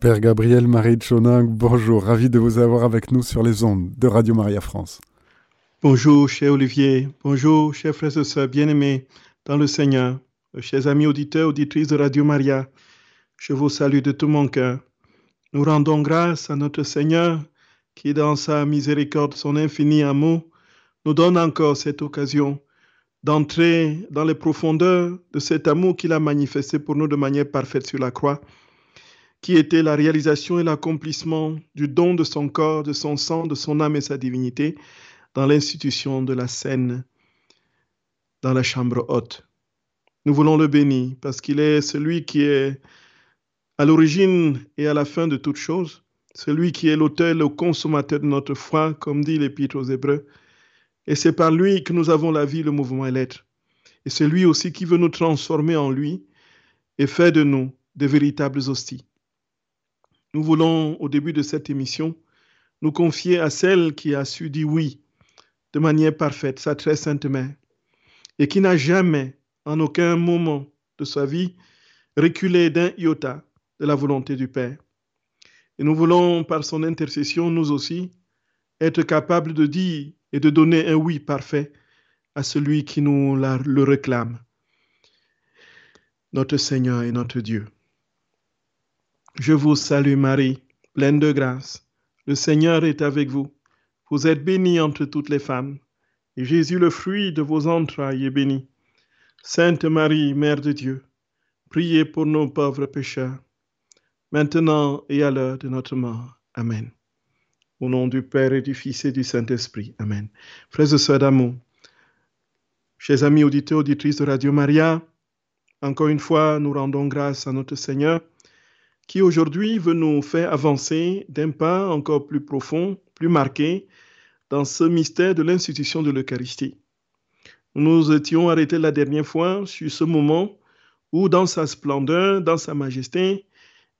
Père Gabriel Marie Choning, bonjour, ravi de vous avoir avec nous sur les ondes de Radio Maria France. Bonjour, cher Olivier, bonjour, chers frères et sœurs bien-aimés dans le Seigneur, chers amis auditeurs, auditrices de Radio Maria, je vous salue de tout mon cœur. Nous rendons grâce à notre Seigneur qui, dans sa miséricorde, son infini amour, nous donne encore cette occasion d'entrer dans les profondeurs de cet amour qu'il a manifesté pour nous de manière parfaite sur la croix qui était la réalisation et l'accomplissement du don de son corps, de son sang, de son âme et sa divinité dans l'institution de la scène, dans la chambre haute. Nous voulons le bénir parce qu'il est celui qui est à l'origine et à la fin de toutes choses, celui qui est l'auteur et le consommateur de notre foi, comme dit l'Épître aux Hébreux. Et c'est par lui que nous avons la vie, le mouvement et l'être. Et c'est lui aussi qui veut nous transformer en lui et faire de nous de véritables hosties. Nous voulons, au début de cette émission, nous confier à celle qui a su dire oui de manière parfaite, sa très sainte mère, et qui n'a jamais, en aucun moment de sa vie, reculé d'un iota de la volonté du Père. Et nous voulons, par son intercession, nous aussi, être capables de dire et de donner un oui parfait à celui qui nous le réclame, notre Seigneur et notre Dieu. Je vous salue Marie, pleine de grâce. Le Seigneur est avec vous. Vous êtes bénie entre toutes les femmes, et Jésus, le fruit de vos entrailles, est béni. Sainte Marie, Mère de Dieu, priez pour nos pauvres pécheurs, maintenant et à l'heure de notre mort. Amen. Au nom du Père et du Fils et du Saint-Esprit. Amen. Frères et sœurs d'amour, chers amis auditeurs, auditrices de Radio Maria, encore une fois, nous rendons grâce à notre Seigneur qui aujourd'hui veut nous faire avancer d'un pas encore plus profond, plus marqué, dans ce mystère de l'institution de l'Eucharistie. Nous étions arrêtés la dernière fois sur ce moment où, dans sa splendeur, dans sa majesté,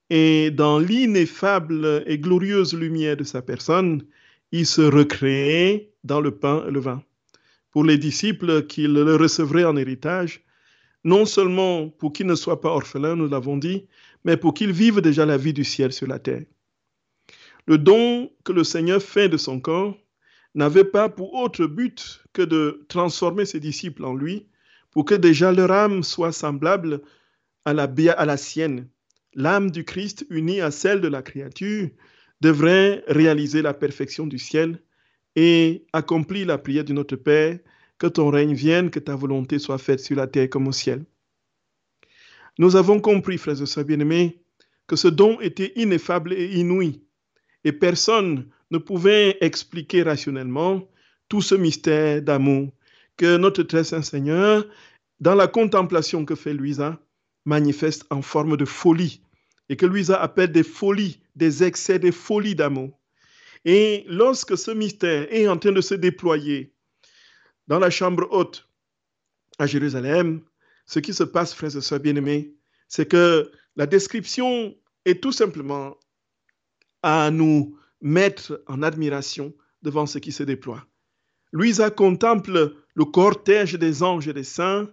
et dans l'ineffable et glorieuse lumière de sa personne, il se recréait dans le pain et le vin. Pour les disciples qui le recevraient en héritage, non seulement pour qu'ils ne soient pas orphelins, nous l'avons dit, mais pour qu'ils vivent déjà la vie du ciel sur la terre. Le don que le Seigneur fait de son corps n'avait pas pour autre but que de transformer ses disciples en lui, pour que déjà leur âme soit semblable à la, à sienne. L'âme du Christ unie à celle de la créature devrait réaliser la perfection du ciel et accomplir la prière de notre Père, que ton règne vienne, que ta volonté soit faite sur la terre comme au ciel. Nous avons compris, frères et sœurs bien-aimés, que ce don était ineffable et inouï, et personne ne pouvait expliquer rationnellement tout ce mystère d'amour que notre très saint Seigneur, dans la contemplation que fait Louisa, manifeste en forme de folie, et que Louisa appelle des folies, des excès, des folies d'amour. Et lorsque ce mystère est en train de se déployer dans la chambre haute à Jérusalem, ce qui se passe, frères et sœurs bien-aimés, c'est que la description est tout simplement à nous mettre en admiration devant ce qui se déploie. Louisa contemple le cortège des anges et des saints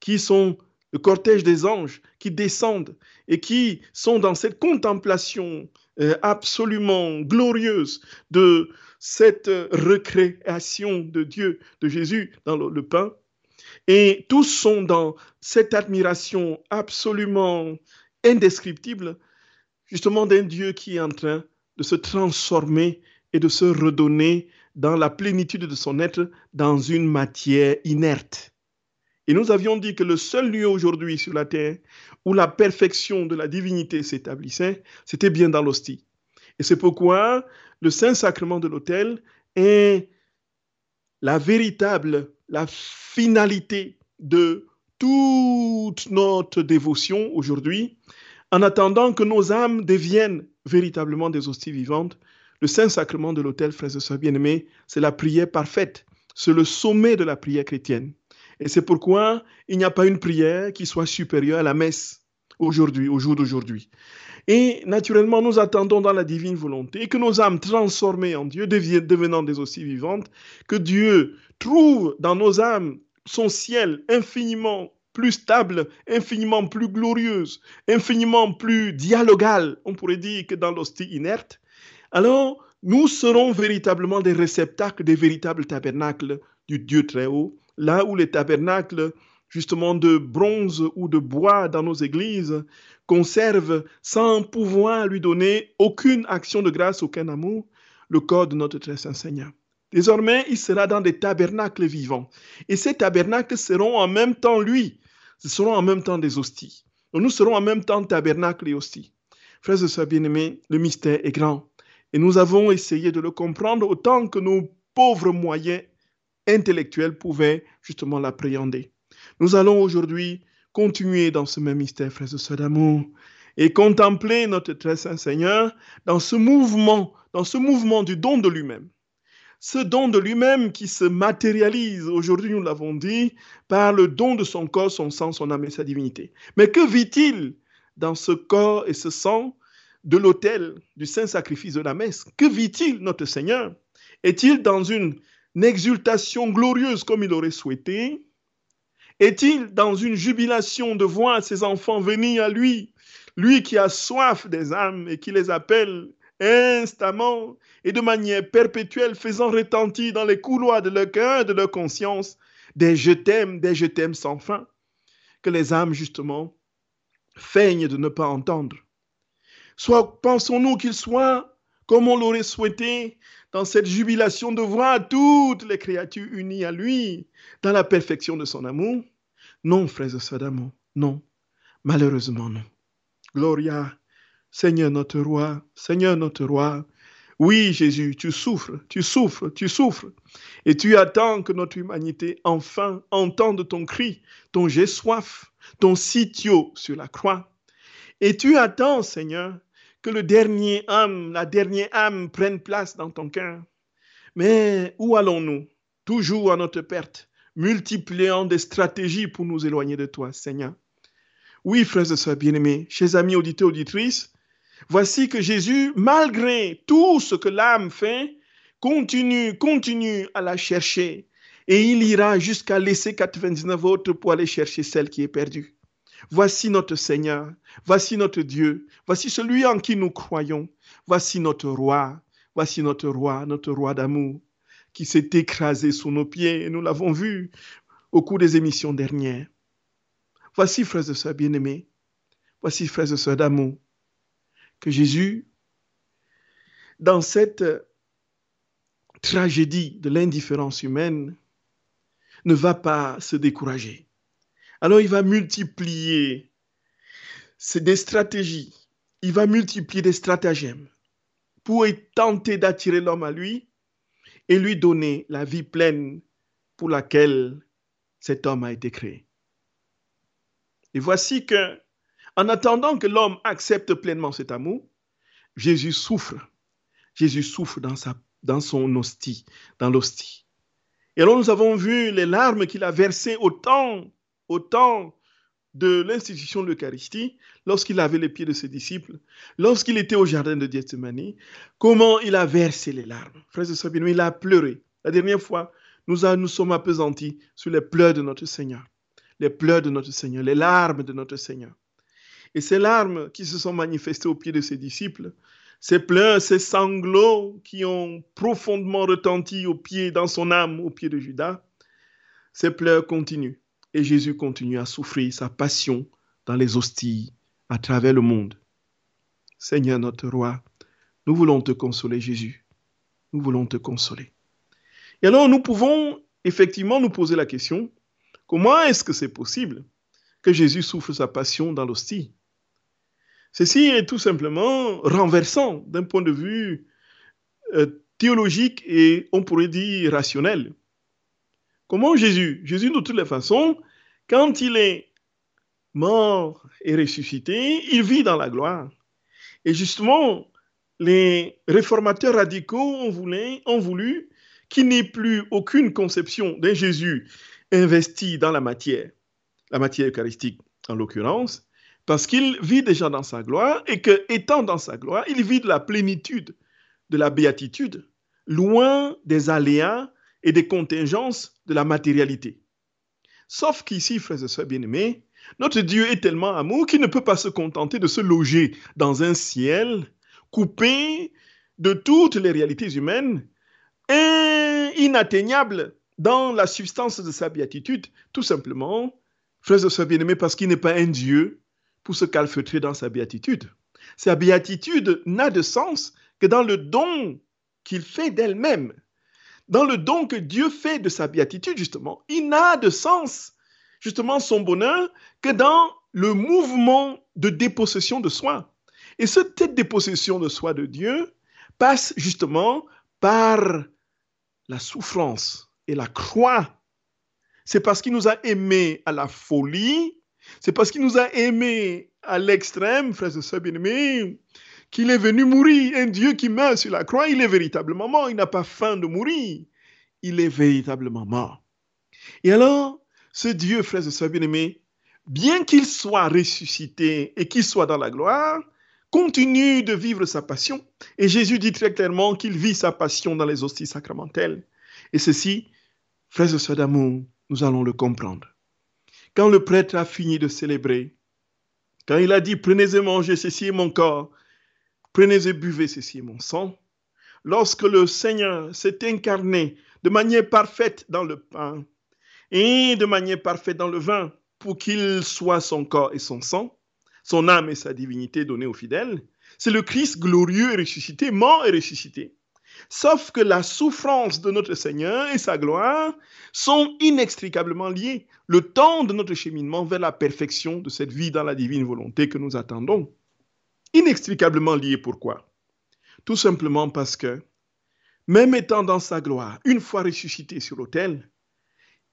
qui sont le cortège des anges qui descendent et qui sont dans cette contemplation euh, absolument glorieuse de cette recréation de Dieu, de Jésus dans le pain. Et tous sont dans cette admiration absolument indescriptible, justement d'un Dieu qui est en train de se transformer et de se redonner dans la plénitude de son être dans une matière inerte. Et nous avions dit que le seul lieu aujourd'hui sur la terre où la perfection de la divinité s'établissait, c'était bien dans l'hostie. Et c'est pourquoi le Saint-Sacrement de l'autel est la véritable la finalité de toute notre dévotion aujourd'hui, en attendant que nos âmes deviennent véritablement des hosties vivantes, le Saint-Sacrement de l'autel, frères et sœurs bien-aimés, c'est la prière parfaite. C'est le sommet de la prière chrétienne. Et c'est pourquoi il n'y a pas une prière qui soit supérieure à la messe aujourd'hui, au jour d'aujourd'hui. Et naturellement, nous attendons dans la divine volonté que nos âmes transformées en Dieu, devenant des hosties vivantes, que Dieu trouve dans nos âmes son ciel infiniment plus stable, infiniment plus glorieuse, infiniment plus dialogale, on pourrait dire, que dans l'hostie inerte, alors nous serons véritablement des réceptacles des véritables tabernacles du Dieu très haut, là où les tabernacles justement de bronze ou de bois dans nos églises conservent sans pouvoir lui donner aucune action de grâce, aucun amour, le corps de notre très saint Seigneur. Désormais, il sera dans des tabernacles vivants. Et ces tabernacles seront en même temps lui. Ce seront en même temps des hosties. Nous serons en même temps tabernacle et hostie. Frères et sœurs bien-aimés, le mystère est grand. Et nous avons essayé de le comprendre autant que nos pauvres moyens intellectuels pouvaient justement l'appréhender. Nous allons aujourd'hui continuer dans ce même mystère, frères et sœurs d'amour, et contempler notre très saint Seigneur dans ce mouvement, dans ce mouvement du don de lui-même. Ce don de lui-même qui se matérialise, aujourd'hui nous l'avons dit, par le don de son corps, son sang, son âme et sa divinité. Mais que vit-il dans ce corps et ce sang de l'autel du saint sacrifice de la messe? Que vit-il, notre Seigneur? Est-il dans une exultation glorieuse comme il aurait souhaité? Est-il dans une jubilation de voir ses enfants venir à lui, lui qui a soif des âmes et qui les appelle instamment et de manière perpétuelle, faisant retentir dans les couloirs de leur cœur, de leur conscience, des je t'aime, des je t'aime sans fin, que les âmes, justement, feignent de ne pas entendre? Soit pensons-nous qu'il soit, comme on l'aurait souhaité, dans cette jubilation de voir toutes les créatures unies à lui, dans la perfection de son amour Non, frères et sœurs d'amour, non. Malheureusement, non. Gloria, Seigneur notre roi, Seigneur notre roi. Oui, Jésus, tu souffres, tu souffres, tu souffres. Et tu attends que notre humanité enfin entende ton cri, ton j'ai soif, ton sitio sur la croix. Et tu attends, Seigneur, que le dernier âme, la dernière âme prenne place dans ton cœur. Mais où allons-nous? Toujours à notre perte, multipliant des stratégies pour nous éloigner de toi, Seigneur. Oui, frères et sœurs bien-aimés, chers amis auditeurs, auditrices, voici que Jésus, malgré tout ce que l'âme fait, continue, continue à la chercher. Et il ira jusqu'à laisser 99 autres pour aller chercher celle qui est perdue. Voici notre Seigneur, voici notre Dieu, voici celui en qui nous croyons, voici notre roi, voici notre roi, notre roi d'amour, qui s'est écrasé sous nos pieds, et nous l'avons vu au cours des émissions dernières. Voici, frères et sœurs bien-aimés, voici, frères et sœurs d'amour, que Jésus, dans cette tragédie de l'indifférence humaine, ne va pas se décourager. Alors il va multiplier des stratégies, il va multiplier des stratagèmes pour tenter d'attirer l'homme à lui et lui donner la vie pleine pour laquelle cet homme a été créé. Et voici que, en attendant que l'homme accepte pleinement cet amour, Jésus souffre. Jésus souffre dans, dans son hostie, dans l'hostie. Et alors nous avons vu les larmes qu'il a versées au au temps de l'institution de l'Eucharistie, lorsqu'il avait les pieds de ses disciples, lorsqu'il était au jardin de Gethsemane, comment il a versé les larmes. Frère de Sabine, il a pleuré. La dernière fois, nous, nous sommes appesantis sur les pleurs de notre Seigneur, les pleurs de notre Seigneur, les larmes de notre Seigneur. Et ces larmes qui se sont manifestées aux pieds de ses disciples, ces pleurs, ces sanglots qui ont profondément retenti au pied, dans son âme, au pied de Judas, ces pleurs continuent et Jésus continue à souffrir sa passion dans les hosties à travers le monde. Seigneur notre roi, nous voulons te consoler, Jésus. Nous voulons te consoler. Et alors nous pouvons effectivement nous poser la question, comment est-ce que c'est possible que Jésus souffre sa passion dans l'hostie? Ceci est tout simplement renversant d'un point de vue euh, théologique et on pourrait dire rationnel. Comment Jésus? Jésus, de toutes les façons, quand il est mort et ressuscité, il vit dans la gloire. Et justement, les réformateurs radicaux ont voulu, ont voulu qu'il plus aucune conception d'un Jésus investi dans la matière, la matière eucharistique en l'occurrence, parce qu'il vit déjà dans sa gloire et que, étant dans sa gloire, il vit de la plénitude, de la béatitude, loin des aléas et des contingences de la matérialité. Sauf qu'ici, frères et sœurs bien-aimés, notre Dieu est tellement amour qu'il ne peut pas se contenter de se loger dans un ciel coupé de toutes les réalités humaines, inatteignable dans la substance de sa béatitude, tout simplement, frères et sœurs bien-aimés, parce qu'il n'est pas un Dieu pour se calfeutrer dans sa béatitude. Sa béatitude n'a de sens que dans le don qu'il fait d'elle-même. Dans le don que Dieu fait de sa béatitude, justement, il n'a de sens, justement, son bonheur que dans le mouvement de dépossession de soi. Et cette dépossession de soi de Dieu passe justement par la souffrance et la croix. C'est parce qu'il nous a aimés à la folie, c'est parce qu'il nous a aimés à l'extrême, frères et sœurs bien-aimés, qu'il est venu mourir. Un Dieu qui meurt sur la croix, il est véritablement mort. Il n'a pas faim de mourir. Il est véritablement mort. Et alors, ce Dieu, frères et sœurs bien-aimés, bien qu'il soit ressuscité et qu'il soit dans la gloire, continue de vivre sa passion. Et Jésus dit très clairement qu'il vit sa passion dans les hosties sacramentelles. Et ceci, frères et sœurs d'amour, nous allons le comprendre. Quand le prêtre a fini de célébrer, quand il a dit prenez et mangez, ceci est mon corps, prenez et buvez, ceci est mon sang, lorsque le Seigneur s'est incarné de manière parfaite dans le pain et de manière parfaite dans le vin pour qu'il soit son corps et son sang, son âme et sa divinité donnée aux fidèles, c'est le Christ glorieux et ressuscité, mort et ressuscité. Sauf que la souffrance de notre Seigneur et sa gloire sont inextricablement liées. Le temps de notre cheminement vers la perfection de cette vie dans la divine volonté que nous attendons. Inextricablement liés pourquoi? Tout simplement parce que, même étant dans sa gloire, une fois ressuscité sur l'autel,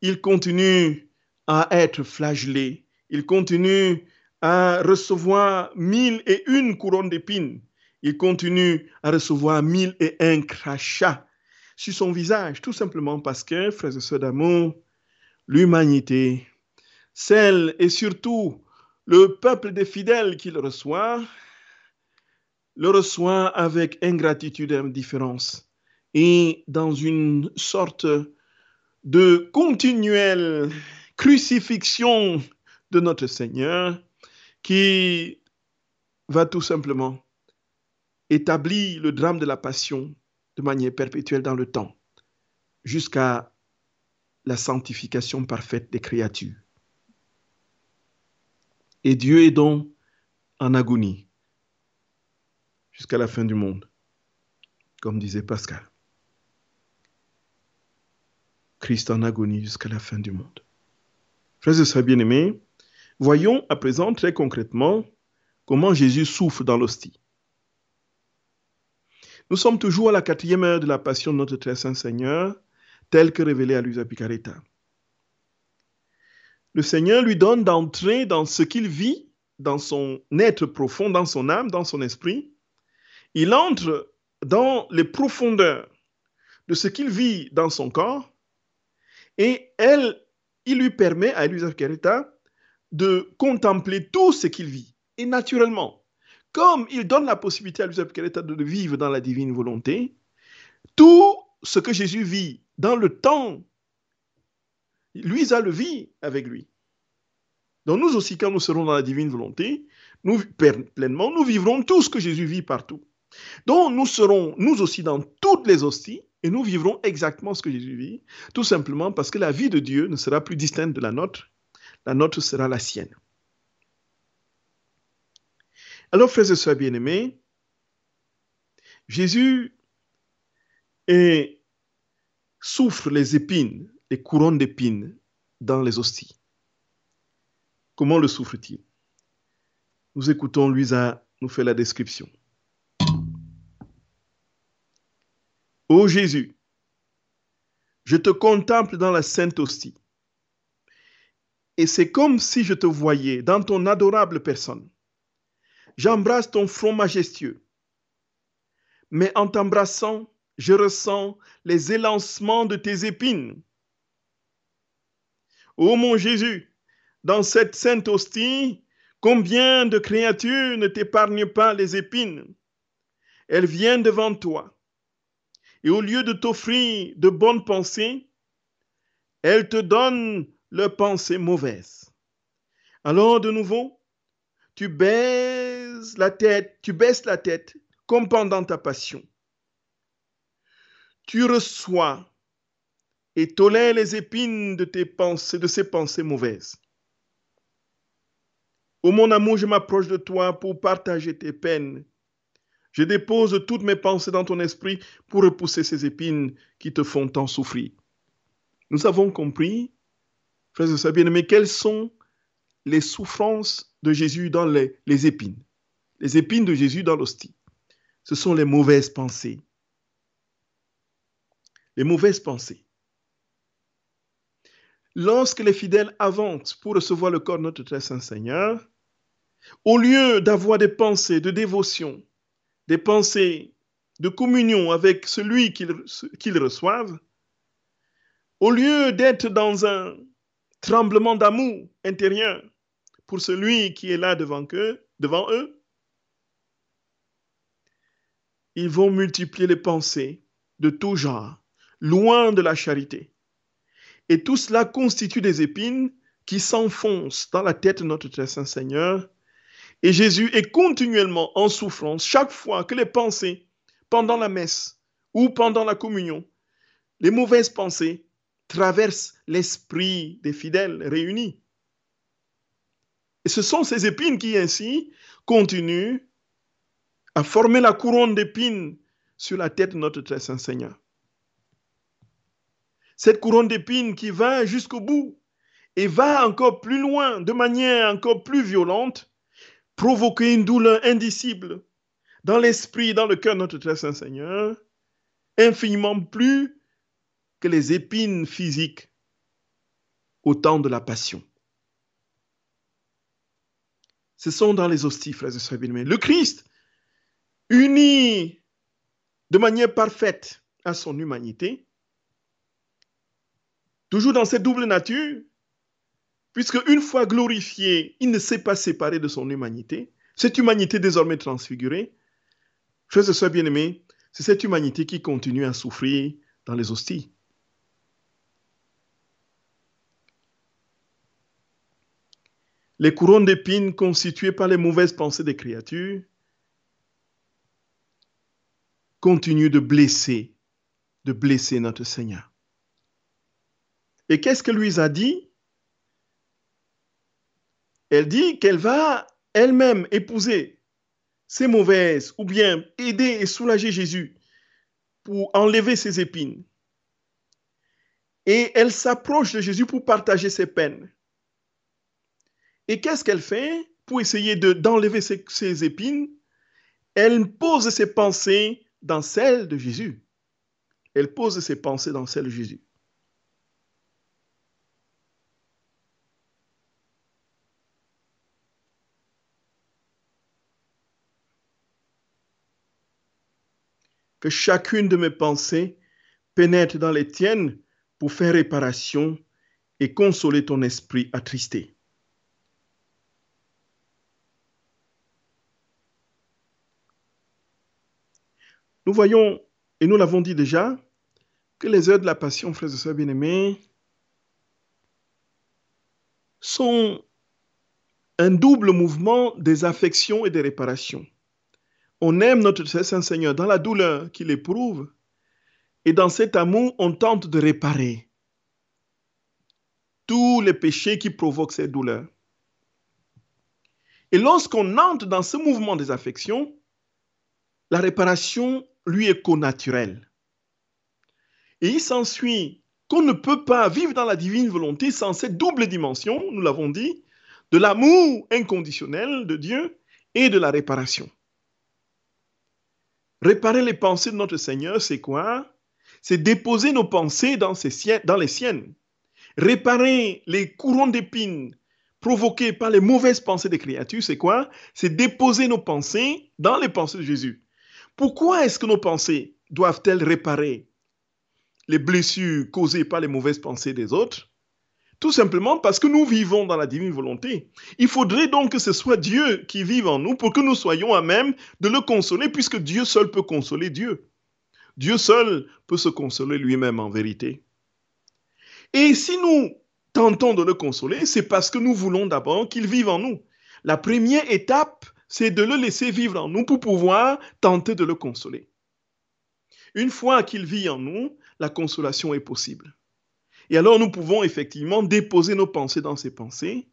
il continue à être flagellé, il continue à recevoir mille et une couronnes d'épines. Il continue à recevoir mille et un crachats sur son visage, tout simplement parce que, frères et sœurs d'amour, l'humanité, celle et surtout le peuple des fidèles qui le reçoit, le reçoit avec ingratitude et indifférence et dans une sorte de continuelle crucifixion de notre Seigneur qui va tout simplement établir le drame de la passion de manière perpétuelle dans le temps, jusqu'à la sanctification parfaite des créatures. Et Dieu est donc en agonie jusqu'à la fin du monde, comme disait Pascal. Christ en agonie jusqu'à la fin du monde. Frères et sœurs bien-aimés, Voyons à présent très concrètement comment Jésus souffre dans l'hostie. Nous sommes toujours à la quatrième heure de la passion de notre très saint Seigneur, tel que révélé à Luisa Picaretta. Le Seigneur lui donne d'entrer dans ce qu'il vit, dans son être profond, dans son âme, dans son esprit. Il entre dans les profondeurs de ce qu'il vit dans son corps et elle, il lui permet à Luisa Picaretta de contempler tout ce qu'il vit. Et naturellement, comme il donne la possibilité à Joseph de vivre dans la divine volonté, tout ce que Jésus vit dans le temps, lui a le vit avec lui. Donc nous aussi, quand nous serons dans la divine volonté, nous pleinement, nous vivrons tout ce que Jésus vit partout. Donc nous serons, nous aussi, dans toutes les hosties, et nous vivrons exactement ce que Jésus vit, tout simplement parce que la vie de Dieu ne sera plus distincte de la nôtre, la nôtre sera la sienne. Alors, frères et sœurs bien-aimés, Jésus souffre les épines, les couronnes d'épines dans les hosties. Comment le souffre-t-il? Nous écoutons Luisa nous fait la description. Ô Jésus, je te contemple dans la sainte hostie et c'est comme si je te voyais dans ton adorable personne. J'embrasse ton front majestueux. Mais en t'embrassant, je ressens les élancements de tes épines. Ô mon Jésus, dans cette sainte hostie, combien de créatures ne t'épargnent pas les épines? Elles viennent devant toi. Et au lieu de t'offrir de bonnes pensées, elles te donnent leurs pensées mauvaises. Alors, de nouveau, tu baisses la tête, tu baisses la tête comme pendant ta passion. Tu reçois et tolères les épines de tes pensées, de ces pensées mauvaises. Ô mon amour, je m'approche de toi pour partager tes peines. Je dépose toutes mes pensées dans ton esprit pour repousser ces épines qui te font tant souffrir. Nous avons compris, frères et sœurs bien-aimés, quelles sont les souffrances de Jésus dans les, les épines. Les épines de Jésus dans l'hostie. Ce sont les mauvaises pensées. Les mauvaises pensées. Lorsque les fidèles avancent pour recevoir le corps de notre très saint Seigneur, au lieu d'avoir des pensées de dévotion, des pensées de communion avec celui qu'ils reçoivent, au lieu d'être dans un tremblement d'amour intérieur pour celui qui est là devant eux, devant eux, ils vont multiplier les pensées de tout genre, loin de la charité. Et tout cela constitue des épines qui s'enfoncent dans la tête de notre très saint Seigneur. Et Jésus est continuellement en souffrance chaque fois que les pensées, pendant la messe ou pendant la communion, les mauvaises pensées traversent l'esprit des fidèles réunis. Et ce sont ces épines qui ainsi continuent à former la couronne d'épines sur la tête de notre très saint Seigneur. Cette couronne d'épines qui va jusqu'au bout et va encore plus loin, de manière encore plus violente, provoquer une douleur indicible dans l'esprit, dans le cœur de notre très saint Seigneur, infiniment plus que les épines physiques au temps de la passion. Ce sont dans les hosties, frères et sœurs bien Le Christ, uni de manière parfaite à son humanité, toujours dans cette double nature, puisque une fois glorifié, il ne s'est pas séparé de son humanité, cette humanité désormais transfigurée, frères et sœurs bien-aimés, c'est cette humanité qui continue à souffrir dans les hosties. Les couronnes d'épines constituées par les mauvaises pensées des créatures continuent de blesser, de blesser notre Seigneur. Et qu'est-ce que Louise a dit? Elle dit qu'elle va elle-même épouser ces mauvaises ou bien aider et soulager Jésus pour enlever ses épines. Et elle s'approche de Jésus pour partager ses peines. Et qu'est-ce qu'elle fait pour essayer d'enlever ses, ses épines? Elle pose ses pensées dans celles de Jésus. Elle pose ses pensées dans celles de Jésus. Que chacune de mes pensées pénètre dans les tiennes pour faire réparation et consoler ton esprit attristé. Nous voyons, et nous l'avons dit déjà, que les heures de la passion, frères et sœurs bien-aimés, sont un double mouvement des affections et des réparations. On aime notre Saint Seigneur dans la douleur qu'il éprouve, et dans cet amour, on tente de réparer tous les péchés qui provoquent cette douleur. Et lorsqu'on entre dans ce mouvement des affections, la réparation lui est connaturelle. Et il s'ensuit qu'on ne peut pas vivre dans la divine volonté sans cette double dimension, nous l'avons dit, de l'amour inconditionnel de Dieu et de la réparation. Réparer les pensées de notre Seigneur, c'est quoi? C'est déposer nos pensées dans, les siennes. Réparer les courants d'épines provoqués par les mauvaises pensées des créatures, c'est quoi? C'est déposer nos pensées dans les pensées de Jésus. Pourquoi est-ce que nos pensées doivent-elles réparer les blessures causées par les mauvaises pensées des autres? Tout simplement parce que nous vivons dans la divine volonté. Il faudrait donc que ce soit Dieu qui vive en nous pour que nous soyons à même de le consoler, puisque Dieu seul peut consoler Dieu. Dieu seul peut se consoler lui-même en vérité. Et si nous tentons de le consoler, c'est parce que nous voulons d'abord qu'il vive en nous. La première étape, c'est de le laisser vivre en nous pour pouvoir tenter de le consoler. Une fois qu'il vit en nous, la consolation est possible. Et alors nous pouvons effectivement déposer nos pensées dans ses pensées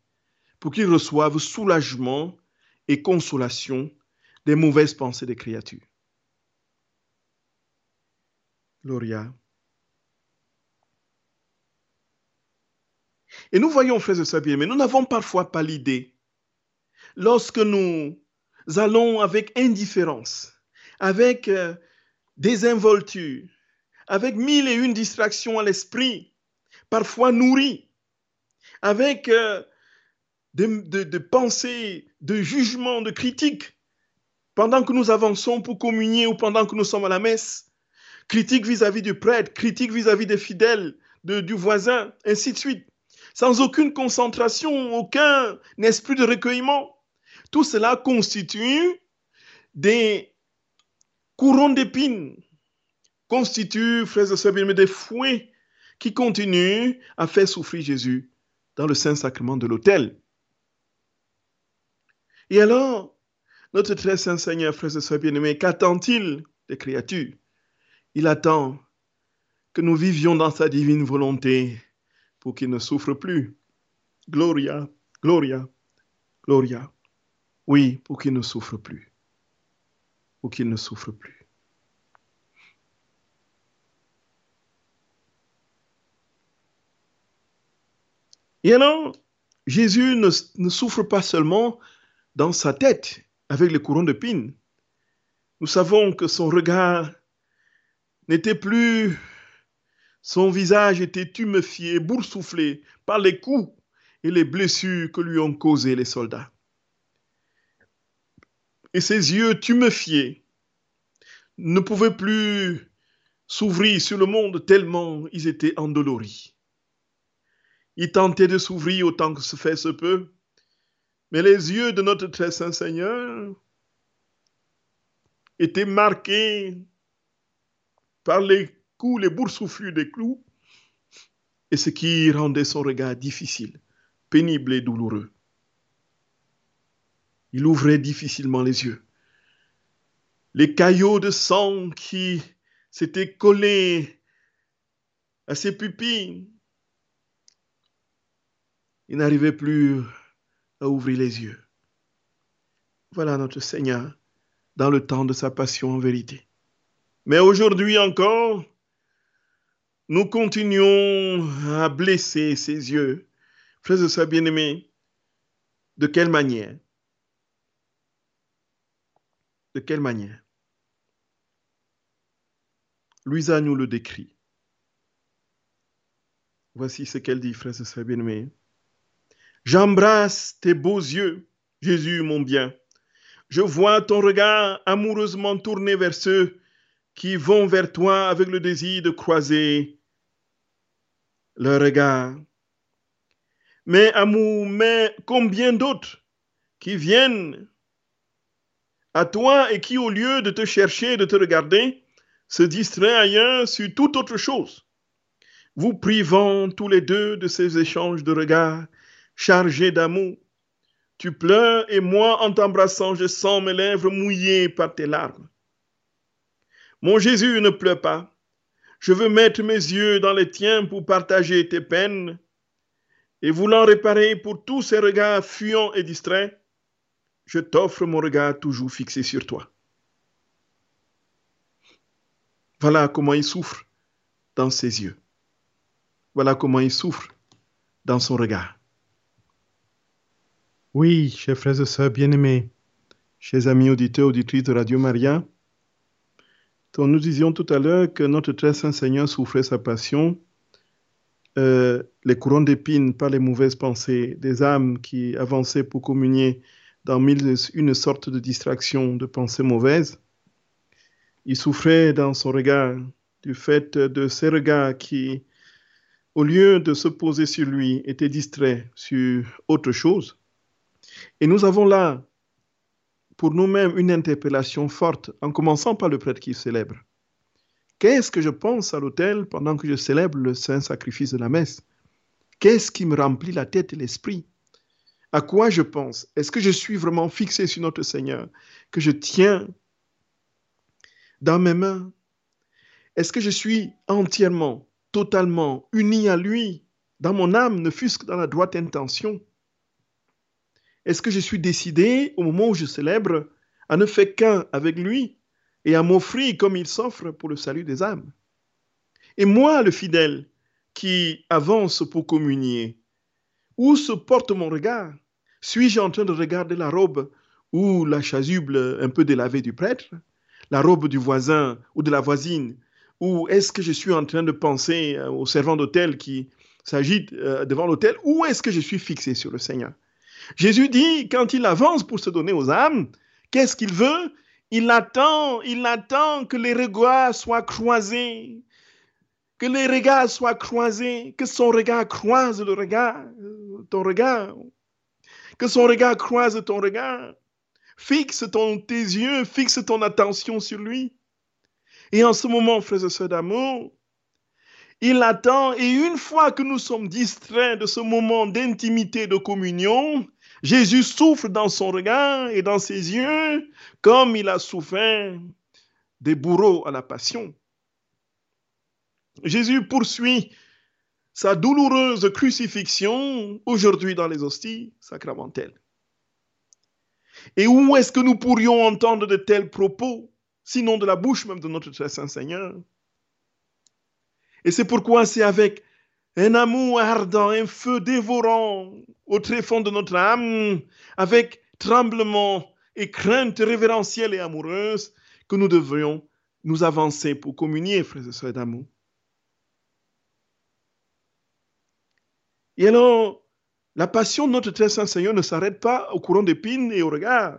pour qu'il reçoive soulagement et consolation des mauvaises pensées des créatures. Gloria. Et nous voyons, frères et sœurs bien mais nous n'avons parfois pas l'idée, lorsque nous allons avec indifférence, avec euh, désinvolture, avec mille et une distractions à l'esprit, parfois nourries, avec euh, de, pensées, de jugements, de critiques, pendant que nous avançons pour communier ou pendant que nous sommes à la messe, critique vis-à-vis du prêtre, critique vis-à-vis des fidèles, du voisin, ainsi de suite, sans aucune concentration, aucun esprit de recueillement. Tout cela constitue des courants d'épines, constitue, frères et sœurs des fouets qui continuent à faire souffrir Jésus dans le Saint-Sacrement de l'autel. Et alors, notre très saint Seigneur, frères et bien-aimés, qu'attend-il des créatures? Il attend que nous vivions dans sa divine volonté pour qu'il ne souffre plus. Gloria, Gloria, Gloria. Oui, pour qu'il ne souffre plus. Pour qu'il ne souffre plus. Et alors, Jésus ne, souffre pas seulement dans sa tête avec les courants de pine. Nous savons que son regard n'était plus, son visage était tuméfié, boursouflé par les coups et les blessures que lui ont causés les soldats. Et ses yeux tuméfiés ne pouvaient plus s'ouvrir sur le monde tellement ils étaient endoloris. Il tentait de s'ouvrir autant que se fait se peut, mais les yeux de notre très saint Seigneur étaient marqués par les coups, les boursouflures des clous, et ce qui rendait son regard difficile, pénible et douloureux. Il ouvrait difficilement les yeux. Les caillots de sang qui s'étaient collés à ses pupilles, il n'arrivait plus à ouvrir les yeux. Voilà notre Seigneur dans le temps de sa passion en vérité. Mais aujourd'hui encore, nous continuons à blesser ses yeux. Frères et sœurs bien-aimés, de quelle manière? De quelle manière? Louisa nous le décrit. Voici ce qu'elle dit, frères et sœurs bien-aimés. J'embrasse tes beaux yeux, Jésus mon bien. Je vois ton regard amoureusement tourné vers ceux qui vont vers toi avec le désir de croiser leur regard. Mais amour, mais combien d'autres qui viennent à toi et qui, au lieu de te chercher, de te regarder, se distraient ailleurs sur toute autre chose, vous privant tous les deux de ces échanges de regards chargé d'amour. Tu pleures et moi, en t'embrassant, je sens mes lèvres mouillées par tes larmes. Mon Jésus ne pleure pas. Je veux mettre mes yeux dans les tiens pour partager tes peines. Et voulant réparer pour tous ces regards fuyants et distraits, je t'offre mon regard toujours fixé sur toi. Voilà comment il souffre dans ses yeux. Voilà comment il souffre dans son regard. Oui, chers frères et sœurs bien-aimés, chers amis auditeurs, auditrices de Radio Maria, dont nous disions tout à l'heure que notre très saint Seigneur souffrait sa passion, euh, les courants d'épines, pas les mauvaises pensées, des âmes qui avançaient pour communier dans une sorte de distraction de pensées mauvaises. Il souffrait dans son regard du fait de ces regards qui, au lieu de se poser sur lui, étaient distraits sur autre chose. Et nous avons là, pour nous-mêmes, une interpellation forte, en commençant par le prêtre qui célèbre. Qu'est-ce que je pense à l'autel pendant que je célèbre le saint sacrifice de la messe? Qu'est-ce qui me remplit la tête et l'esprit? À quoi je pense? Est-ce que je suis vraiment fixé sur notre Seigneur Que je tiens dans mes mains? Est-ce que je suis entièrement, totalement uni à lui? Dans mon âme, ne fût-ce que dans la droite intention? Est-ce que je suis décidé, au moment où je célèbre, à ne faire qu'un avec lui et à m'offrir comme il s'offre pour le salut des âmes? Et moi, le fidèle, qui avance pour communier, où se porte mon regard? Suis-je en train de regarder la robe ou la chasuble un peu délavée du prêtre La robe du voisin ou de la voisine? Ou est-ce que je suis en train de penser euh, au servant d'hôtel qui s'agite euh, devant l'autel, ou est-ce que je suis fixé sur le Seigneur? Jésus dit, quand il avance pour se donner aux âmes, qu'est-ce qu'il veut? Il attend, il attend que les regards soient croisés, que les regards soient croisés, que son regard croise le regard, ton regard, que son regard croise ton regard. Fixe ton, tes yeux, fixe ton attention sur lui. Et en ce moment, frères et sœurs d'amour, il attend. Et une fois que nous sommes distraits de ce moment d'intimité, de communion, Jésus souffre dans son regard et dans ses yeux comme il a souffert des bourreaux à la passion. Jésus poursuit sa douloureuse crucifixion aujourd'hui dans les hosties sacramentelles. Et où est-ce que nous pourrions entendre de tels propos, sinon de la bouche même de notre saint Seigneur et c'est pourquoi c'est avec un amour ardent, un feu dévorant au tréfonds de notre âme, avec tremblement et crainte révérentielle et amoureuse, que nous devrions nous avancer pour communier, frères et sœurs d'amour. Et alors, la passion de notre très saint Seigneur ne s'arrête pas au courant d'épines et au regard.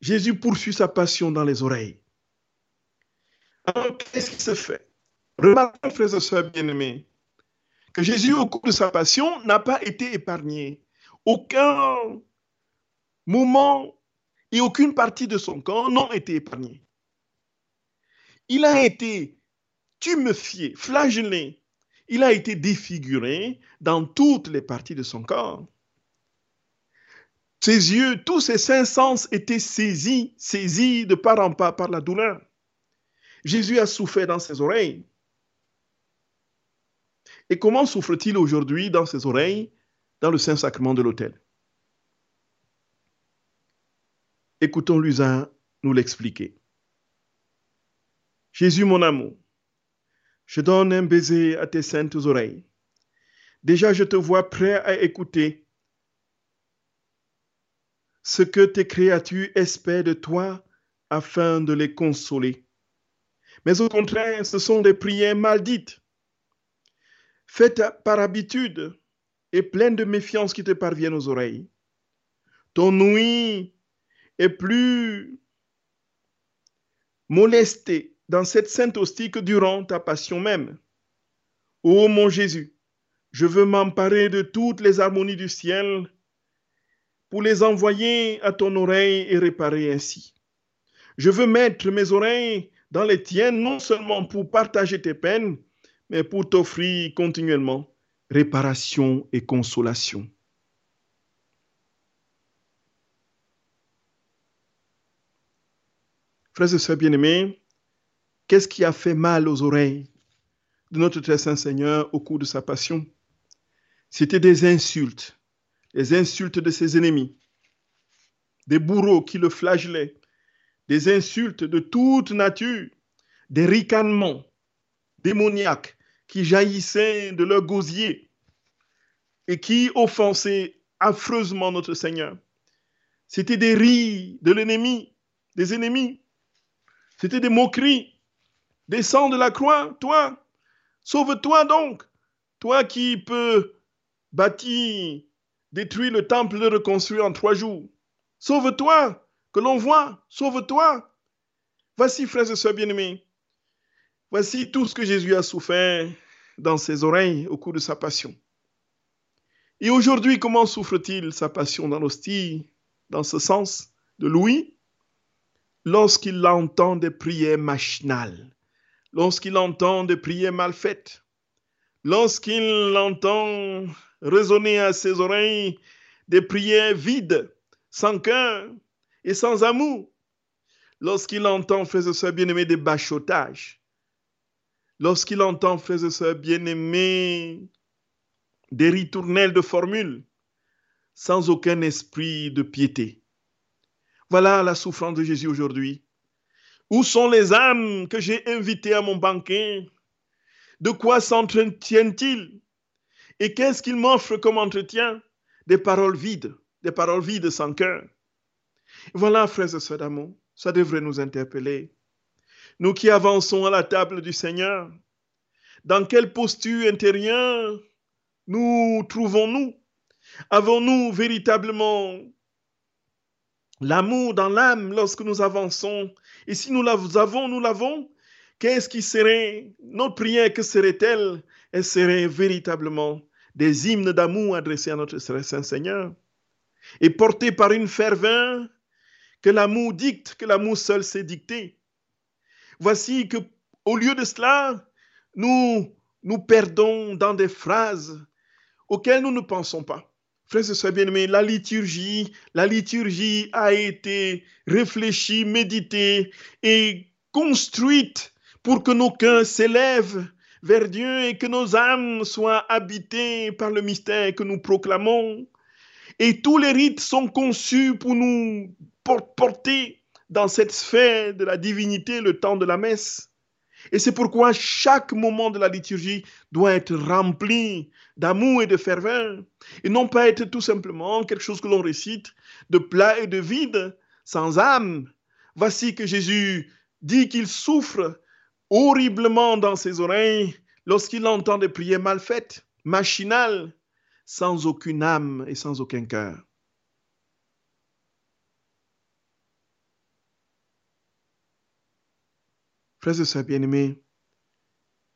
Jésus poursuit sa passion dans les oreilles. Alors, qu'est-ce qui se fait? Remarquez, frères et sœurs bien-aimés, que Jésus, au cours de sa passion, n'a pas été épargné. Aucun moment et aucune partie de son corps n'ont été épargnés. Il a été tumefié, flagellé. Il a été défiguré dans toutes les parties de son corps. Ses yeux, tous ses cinq sens étaient saisis, saisis de part en part par la douleur. Jésus a souffert dans ses oreilles. Et comment souffre-t-il aujourd'hui dans ses oreilles, dans le Saint-Sacrement de l'autel? Écoutons Lusin nous l'expliquer. Jésus, mon amour, je donne un baiser à tes saintes oreilles. Déjà, je te vois prêt à écouter ce que tes créatures espèrent de toi afin de les consoler. Mais au contraire, ce sont des prières maldites faites par habitude et pleine de méfiance qui te parviennent aux oreilles. Ton ouïe est plus molestée dans cette sainte hostie que durant ta passion même. Ô mon Jésus, je veux m'emparer de toutes les harmonies du ciel pour les envoyer à ton oreille et réparer ainsi. Je veux mettre mes oreilles dans les tiennes non seulement pour partager tes peines, mais pour t'offrir continuellement réparation et consolation. Frères et sœurs bien-aimés, qu'est-ce qui a fait mal aux oreilles de notre très saint Seigneur au cours de sa passion? C'était des insultes, les insultes de ses ennemis, des bourreaux qui le flagellaient, des insultes de toute nature, des ricanements démoniaques qui jaillissaient de leur gosier et qui offensaient affreusement notre Seigneur. C'était des rires de l'ennemi, des ennemis. C'était des moqueries. Descends de la croix, toi. Sauve-toi donc. Toi qui peux bâtir, détruire le temple, le reconstruire en trois jours. Sauve-toi, que l'on voit. Sauve-toi. Voici, frères et sœurs bien-aimés, Voici tout ce que Jésus a souffert dans ses oreilles au cours de sa passion. Et aujourd'hui, comment souffre-t-il sa passion dans l'hostie, dans ce sens de Louis Lorsqu'il entend des prières machinales, lorsqu'il entend des prières mal faites, lorsqu'il entend résonner à ses oreilles des prières vides, sans cœur et sans amour, lorsqu'il entend, frères et sœurs bien-aimés, des bachotages, lorsqu'il entend, frères et sœurs bien-aimés, des ritournelles de formules, sans aucun esprit de piété. Voilà la souffrance de Jésus aujourd'hui. Où sont les âmes que j'ai invitées à mon banquet? De quoi s'entretiennent-ils? Et qu'est-ce qu'ils m'offrent comme entretien? Des paroles vides, des paroles vides sans cœur. Voilà, frères et sœurs d'amour, ça devrait nous interpeller. Nous qui avançons à la table du Seigneur, dans quelle posture intérieure nous trouvons-nous? Avons-nous véritablement l'amour dans l'âme lorsque nous avançons? Et si nous l'avons, nous l'avons, qu'est-ce qui serait notre prière Que serait-elle? Elle serait véritablement des hymnes d'amour adressés à notre Saint Seigneur. Et portés par une ferveur que l'amour dicte, que l'amour seul s'est dicté. Voici que, au lieu de cela, nous nous perdons dans des phrases auxquelles nous ne pensons pas. Frères et sœurs bien-aimés, la liturgie, la liturgie a été réfléchie, méditée et construite pour que nos cœurs s'élèvent vers Dieu et que nos âmes soient habitées par le mystère que nous proclamons. Et tous les rites sont conçus pour nous porter dans cette sphère de la divinité le temps de la messe. Et c'est pourquoi chaque moment de la liturgie doit être rempli d'amour et de ferveur, et non pas être tout simplement quelque chose que l'on récite de plat et de vide, sans âme. Voici que Jésus dit qu'il souffre horriblement dans ses oreilles lorsqu'il entend des prières mal faites, machinales, sans aucune âme et sans aucun cœur. Frères et sœurs bien-aimés,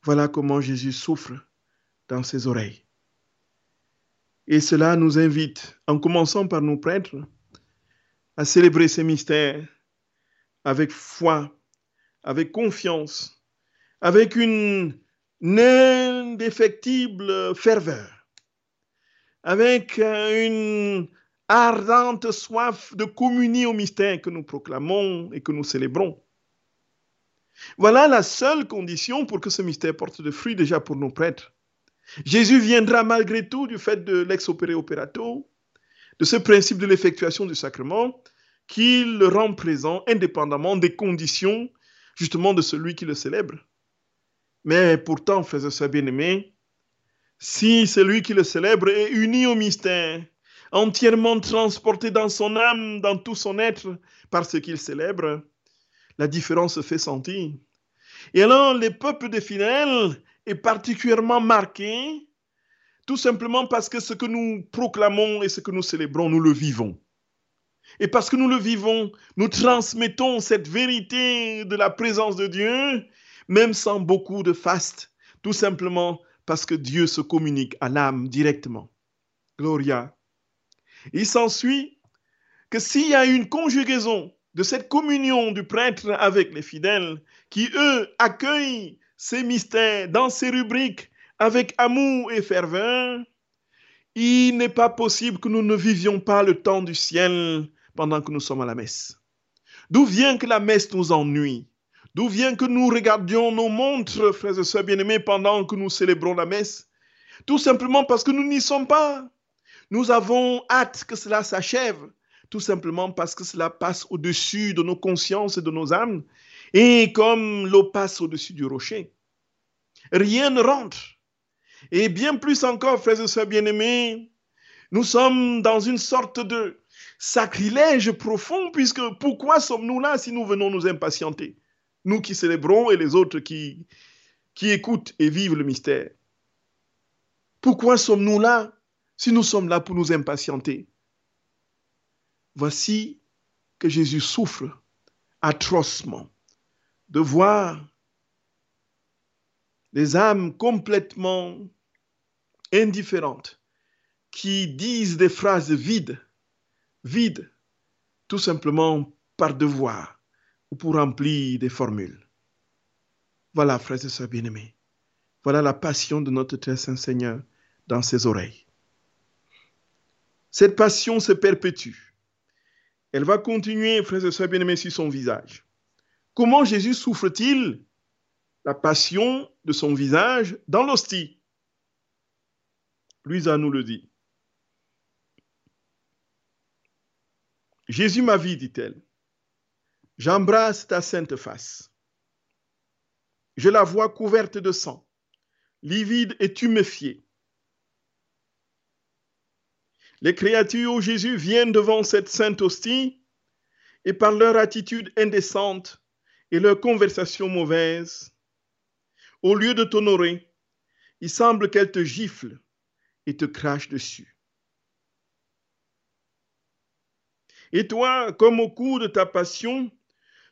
voilà comment Jésus souffre dans ses oreilles. Et cela nous invite, en commençant par nos prêtres, à célébrer ces mystères avec foi, avec confiance, avec une indéfectible ferveur, avec une ardente soif de communier au mystère que nous proclamons et que nous célébrons. Voilà la seule condition pour que ce mystère porte de fruits déjà pour nos prêtres. Jésus viendra malgré tout du fait de l'ex opéré operato, de ce principe de l'effectuation du sacrement, qui le rend présent indépendamment des conditions justement de celui qui le célèbre. Mais pourtant, frères et bien-aimés, si celui qui le célèbre est uni au mystère, entièrement transporté dans son âme, dans tout son être, par ce qu'il célèbre, la différence se fait sentir. Et alors, les peuples des fidèles est particulièrement marqué, tout simplement parce que ce que nous proclamons et ce que nous célébrons, nous le vivons. Et parce que nous le vivons, nous transmettons cette vérité de la présence de Dieu, même sans beaucoup de faste, tout simplement parce que Dieu se communique à l'âme directement. Gloria. Il s'ensuit que s'il y a une conjugaison de cette communion du prêtre avec les fidèles, qui, eux, accueillent ces mystères dans ces rubriques avec amour et ferveur, il n'est pas possible que nous ne vivions pas le temps du ciel pendant que nous sommes à la messe. D'où vient que la messe nous ennuie? D'où vient que nous regardions nos montres, frères et sœurs bien-aimés, pendant que nous célébrons la messe? Tout simplement parce que nous n'y sommes pas. Nous avons hâte que cela s'achève tout simplement parce que cela passe au-dessus de nos consciences et de nos âmes, et comme l'eau passe au-dessus du rocher. Rien ne rentre. Et bien plus encore, frères et sœurs bien-aimés, nous sommes dans une sorte de sacrilège profond, puisque pourquoi sommes-nous là si nous venons nous impatienter? Nous qui célébrons et les autres qui, qui écoutent et vivent le mystère. Pourquoi sommes-nous là si nous sommes là pour nous impatienter? Voici que Jésus souffre atrocement de voir des âmes complètement indifférentes qui disent des phrases vides, vides, tout simplement par devoir ou pour remplir des formules. Voilà, frères et sœurs bien-aimés, Voilà la passion de notre très saint Seigneur dans ses oreilles. Cette passion se perpétue. Elle va continuer, frères et sœurs bien-aimés, sur son visage. Comment Jésus souffre-t-il la passion de son visage dans l'hostie? Louisa nous le dit. Jésus ma vie, dit-elle. J'embrasse ta sainte face. Je la vois couverte de sang, livide et tuméfiée. Les créatures, ô Jésus, viennent devant cette sainte hostie et par leur attitude indécente et leur conversation mauvaise, au lieu de t'honorer, il semble qu'elles te giflent et te crachent dessus. Et toi, comme au cours de ta passion,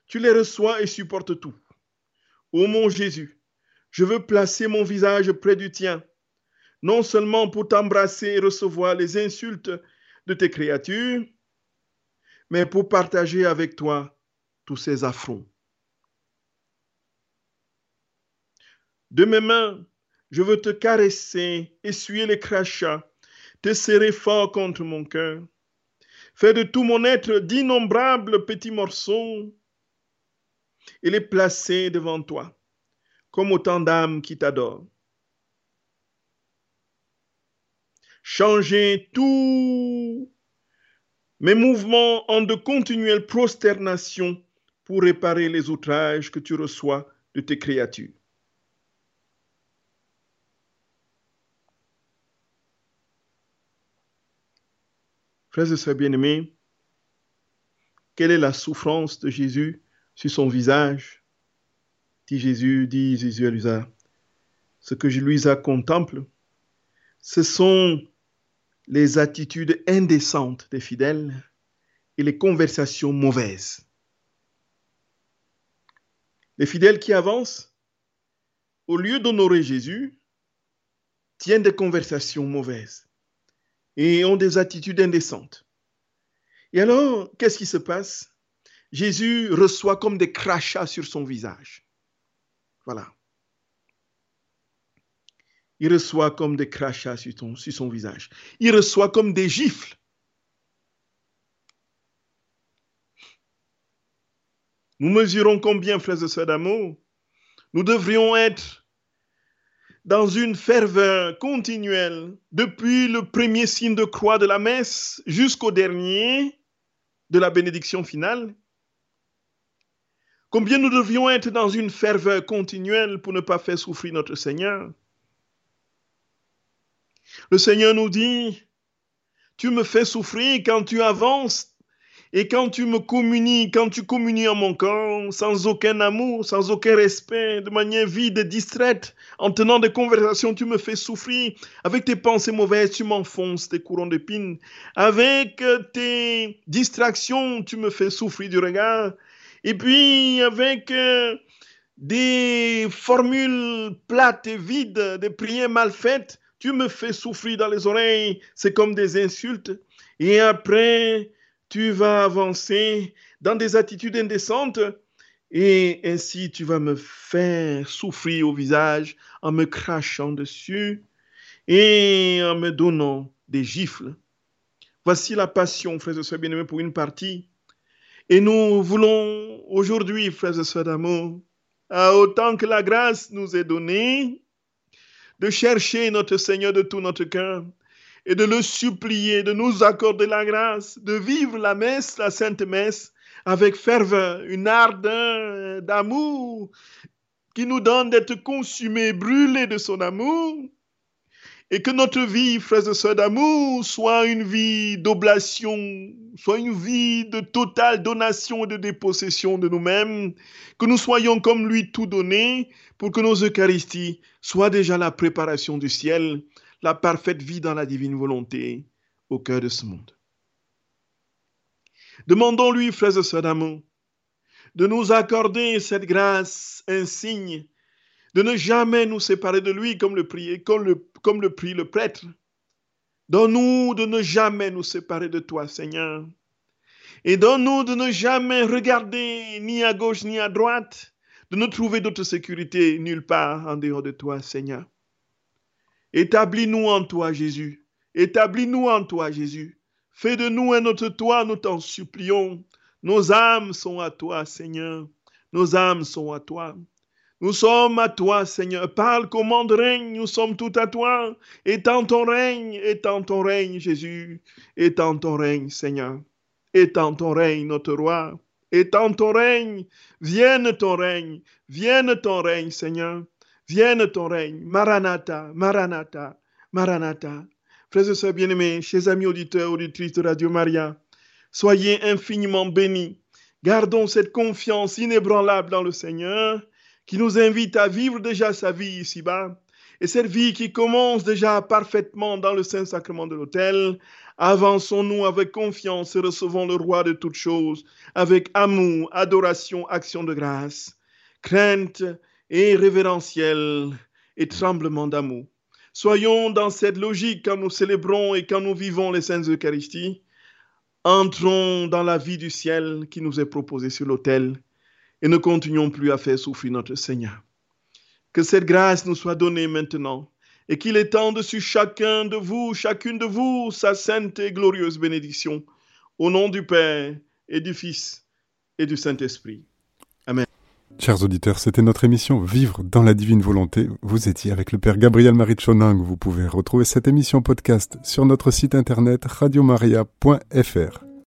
tu les reçois et supportes tout. Ô mon Jésus, je veux placer mon visage près du tien non seulement pour t'embrasser et recevoir les insultes de tes créatures, mais pour partager avec toi tous ces affronts. De mes mains, je veux te caresser, essuyer les crachats, te serrer fort contre mon cœur, faire de tout mon être d'innombrables petits morceaux et les placer devant toi, comme autant d'âmes qui t'adorent. Changer tous mes mouvements en de continuelles prosternations pour réparer les outrages que tu reçois de tes créatures. Frères et sœurs bien-aimés, quelle est la souffrance de Jésus sur son visage? Dit Jésus, dit Jésus à Luisa, ce que je lui contemple, ce sont les attitudes indécentes des fidèles et les conversations mauvaises. Les fidèles qui avancent, au lieu d'honorer Jésus, tiennent des conversations mauvaises et ont des attitudes indécentes. Et alors, qu'est-ce qui se passe? Jésus reçoit comme des crachats sur son visage. Voilà il reçoit comme des crachats sur, son visage. Il reçoit comme des gifles. Nous mesurons combien, frères et sœurs d'amour, nous devrions être dans une ferveur continuelle depuis le premier signe de croix de la messe jusqu'au dernier de la bénédiction finale. Combien nous devrions être dans une ferveur continuelle pour ne pas faire souffrir notre Seigneur? Le Seigneur nous dit, tu me fais souffrir quand tu avances et quand tu me communies, quand tu communies en mon corps, sans aucun amour, sans aucun respect, de manière vide et distraite, en tenant des conversations, tu me fais souffrir. Avec tes pensées mauvaises, tu m'enfonces tes courants d'épines. Avec tes distractions, tu me fais souffrir du regard. Et puis, avec euh, des formules plates et vides, des prières mal faites, tu me fais souffrir dans les oreilles, c'est comme des insultes. Et après, tu vas avancer dans des attitudes indécentes et ainsi tu vas me faire souffrir au visage en me crachant dessus et en me donnant des gifles. Voici la passion, frères et sœurs bien-aimés, pour une partie. Et nous voulons aujourd'hui, frères et sœurs d'amour, autant que la grâce nous est donnée, de chercher notre Seigneur de tout notre cœur et de le supplier de nous accorder la grâce de vivre la messe, la sainte messe, avec ferveur, une ardeur d'amour qui nous donne d'être consumés, brûlés de son amour et que notre vie, frères et sœurs d'amour, soit une vie d'oblation, soit une vie de totale donation et de dépossession de nous-mêmes, que nous soyons comme lui tout donné pour que nos Eucharisties soient déjà la préparation du ciel, la parfaite vie dans la divine volonté au cœur de ce monde. Demandons-lui, frères et sœurs d'amour, de nous accorder cette grâce insigne de ne jamais nous séparer de lui comme le, prier, comme le, comme le prie le prêtre. Donne-nous de ne jamais nous séparer de toi, Seigneur. Et donne-nous de ne jamais regarder ni à gauche ni à droite, de ne trouver d'autre sécurité nulle part en dehors de toi, Seigneur. Établis-nous en toi, Jésus. Établis-nous en toi, Jésus. Fais de nous un autre toi, nous t'en supplions. Nos âmes sont à toi, Seigneur. Nos âmes sont à toi. Nous sommes à toi, Seigneur. Parle, commande, règne. Nous sommes tout à toi. Étends ton règne, étends ton règne, Jésus. Étends ton règne, Seigneur. Étends ton règne, notre roi. Étends ton règne. Vienne ton règne. Vienne ton règne, Seigneur. Vienne ton règne. Maranatha, Maranatha, Maranatha. Frères et sœurs bien-aimés, chers amis auditeurs, auditrices de Radio Maria, soyez infiniment bénis. Gardons cette confiance inébranlable dans le Seigneur qui nous invite à vivre déjà sa vie ici-bas. Et cette vie qui commence déjà parfaitement dans le Saint-Sacrement de l'autel, avançons-nous avec confiance et recevons le Roi de toutes choses, avec amour, adoration, action de grâce, crainte et révérentiel et tremblement d'amour. Soyons dans cette logique quand nous célébrons et quand nous vivons les Saintes Eucharisties. Entrons dans la vie du ciel qui nous est proposée sur l'autel et ne continuons plus à faire souffrir notre Seigneur. Que cette grâce nous soit donnée maintenant et qu'il étende sur chacun de vous, chacune de vous, sa sainte et glorieuse bénédiction. Au nom du Père et du Fils et du Saint-Esprit. Amen. Chers auditeurs, c'était notre émission Vivre dans la divine volonté. Vous étiez avec le Père Gabriel Marie Chonang. Vous pouvez retrouver cette émission podcast sur notre site internet radiomaria.fr.